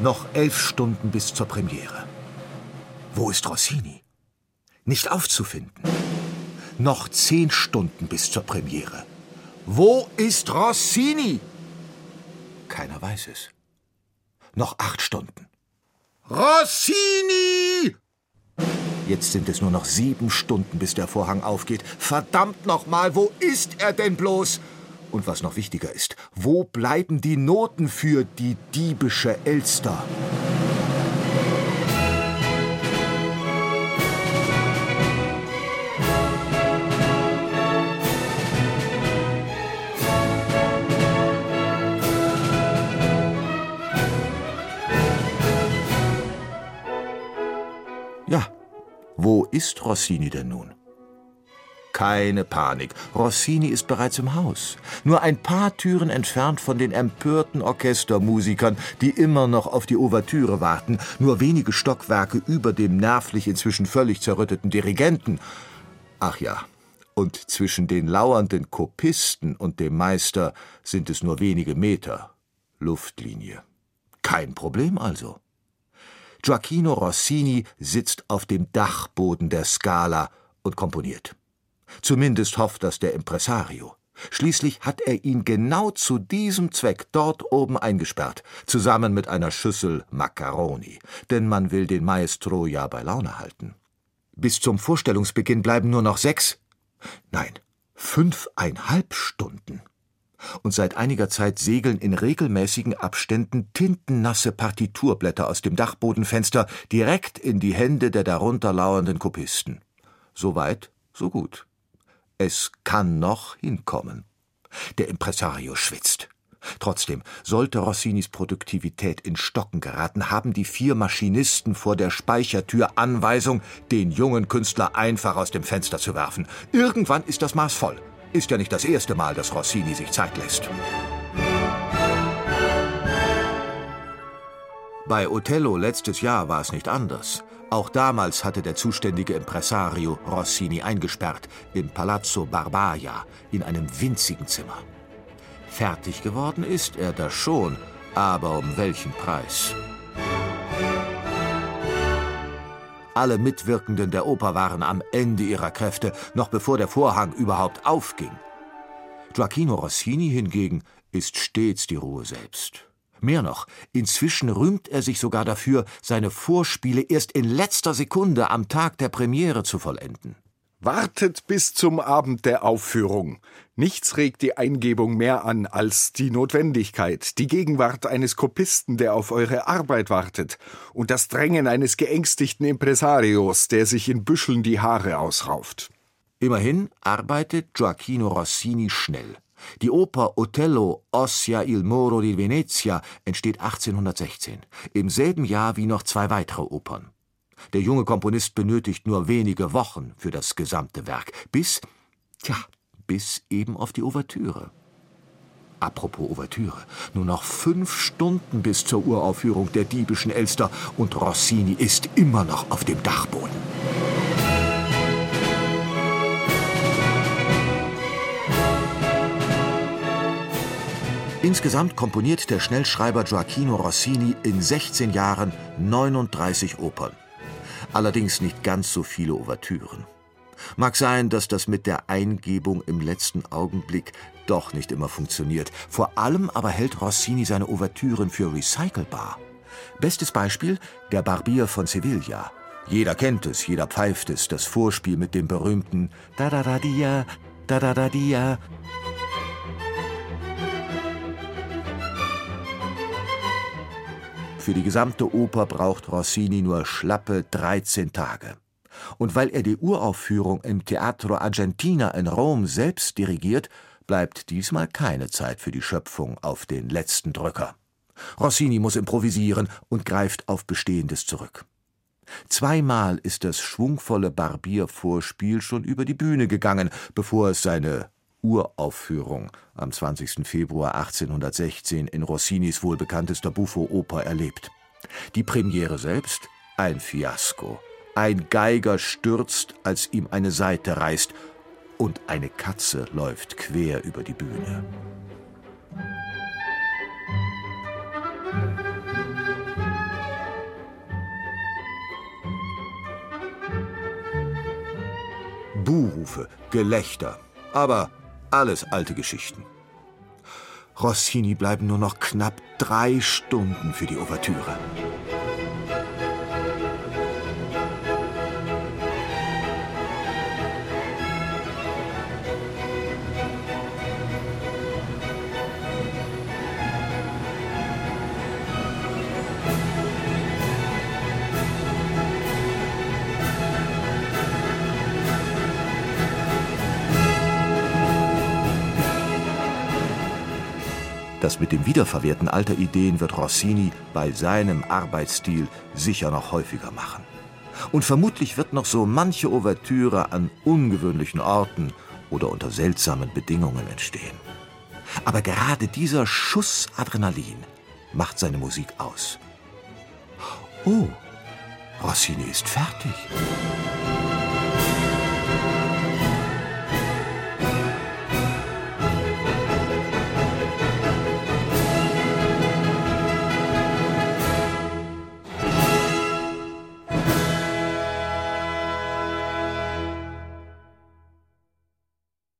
Noch elf Stunden bis zur Premiere. Wo ist Rossini? Nicht aufzufinden. Noch zehn Stunden bis zur Premiere. Wo ist Rossini? Keiner weiß es. Noch acht Stunden. Rossini! Jetzt sind es nur noch sieben Stunden, bis der Vorhang aufgeht. Verdammt nochmal, wo ist er denn bloß? Und was noch wichtiger ist, wo bleiben die Noten für die diebische Elster? Ja, wo ist Rossini denn nun? Keine Panik. Rossini ist bereits im Haus. Nur ein paar Türen entfernt von den empörten Orchestermusikern, die immer noch auf die Ouvertüre warten. Nur wenige Stockwerke über dem nervlich inzwischen völlig zerrütteten Dirigenten. Ach ja, und zwischen den lauernden Kopisten und dem Meister sind es nur wenige Meter. Luftlinie. Kein Problem also. Gioacchino Rossini sitzt auf dem Dachboden der Scala und komponiert. Zumindest hofft das der Impresario. Schließlich hat er ihn genau zu diesem Zweck dort oben eingesperrt, zusammen mit einer Schüssel Macaroni, denn man will den Maestro ja bei Laune halten. Bis zum Vorstellungsbeginn bleiben nur noch sechs, nein, fünfeinhalb Stunden. Und seit einiger Zeit segeln in regelmäßigen Abständen tintennasse Partiturblätter aus dem Dachbodenfenster direkt in die Hände der darunter lauernden Kopisten. So weit, so gut. Es kann noch hinkommen. Der Impresario schwitzt. Trotzdem, sollte Rossinis Produktivität in Stocken geraten, haben die vier Maschinisten vor der Speichertür Anweisung, den jungen Künstler einfach aus dem Fenster zu werfen. Irgendwann ist das Maß voll. Ist ja nicht das erste Mal, dass Rossini sich Zeit lässt. Bei Othello letztes Jahr war es nicht anders. Auch damals hatte der zuständige Impresario Rossini eingesperrt im Palazzo Barbaia in einem winzigen Zimmer. Fertig geworden ist er da schon, aber um welchen Preis? Alle Mitwirkenden der Oper waren am Ende ihrer Kräfte, noch bevor der Vorhang überhaupt aufging. Gioacchino Rossini hingegen ist stets die Ruhe selbst. Mehr noch, inzwischen rühmt er sich sogar dafür, seine Vorspiele erst in letzter Sekunde am Tag der Premiere zu vollenden. Wartet bis zum Abend der Aufführung. Nichts regt die Eingebung mehr an als die Notwendigkeit, die Gegenwart eines Kopisten, der auf eure Arbeit wartet, und das Drängen eines geängstigten Impresarios, der sich in Büscheln die Haare ausrauft. Immerhin arbeitet Gioacchino Rossini schnell. Die Oper Othello Ossia il Moro di Venezia entsteht 1816, im selben Jahr wie noch zwei weitere Opern. Der junge Komponist benötigt nur wenige Wochen für das gesamte Werk, bis, tja, bis eben auf die Ouvertüre. Apropos Ouvertüre, nur noch fünf Stunden bis zur Uraufführung der diebischen Elster und Rossini ist immer noch auf dem Dachboden. Insgesamt komponiert der Schnellschreiber Gioacchino Rossini in 16 Jahren 39 Opern. Allerdings nicht ganz so viele Ouvertüren. Mag sein, dass das mit der Eingebung im letzten Augenblick doch nicht immer funktioniert. Vor allem aber hält Rossini seine Ouvertüren für recycelbar. Bestes Beispiel der Barbier von Sevilla. Jeder kennt es, jeder pfeift es, das Vorspiel mit dem berühmten da da Für die gesamte Oper braucht Rossini nur schlappe 13 Tage. Und weil er die Uraufführung im Teatro Argentina in Rom selbst dirigiert, bleibt diesmal keine Zeit für die Schöpfung auf den letzten Drücker. Rossini muss improvisieren und greift auf Bestehendes zurück. Zweimal ist das schwungvolle Barbiervorspiel schon über die Bühne gegangen, bevor es seine Uraufführung am 20. Februar 1816 in Rossinis wohlbekanntester Buffo-Oper erlebt. Die Premiere selbst ein Fiasko. Ein Geiger stürzt, als ihm eine Seite reißt, und eine Katze läuft quer über die Bühne. Buhrufe, Gelächter. Aber alles alte Geschichten. Rossini bleiben nur noch knapp drei Stunden für die Ouvertüre. Das mit dem Wiederverwerten alter Ideen wird Rossini bei seinem Arbeitsstil sicher noch häufiger machen. Und vermutlich wird noch so manche Ouvertüre an ungewöhnlichen Orten oder unter seltsamen Bedingungen entstehen. Aber gerade dieser Schuss Adrenalin macht seine Musik aus. Oh, Rossini ist fertig.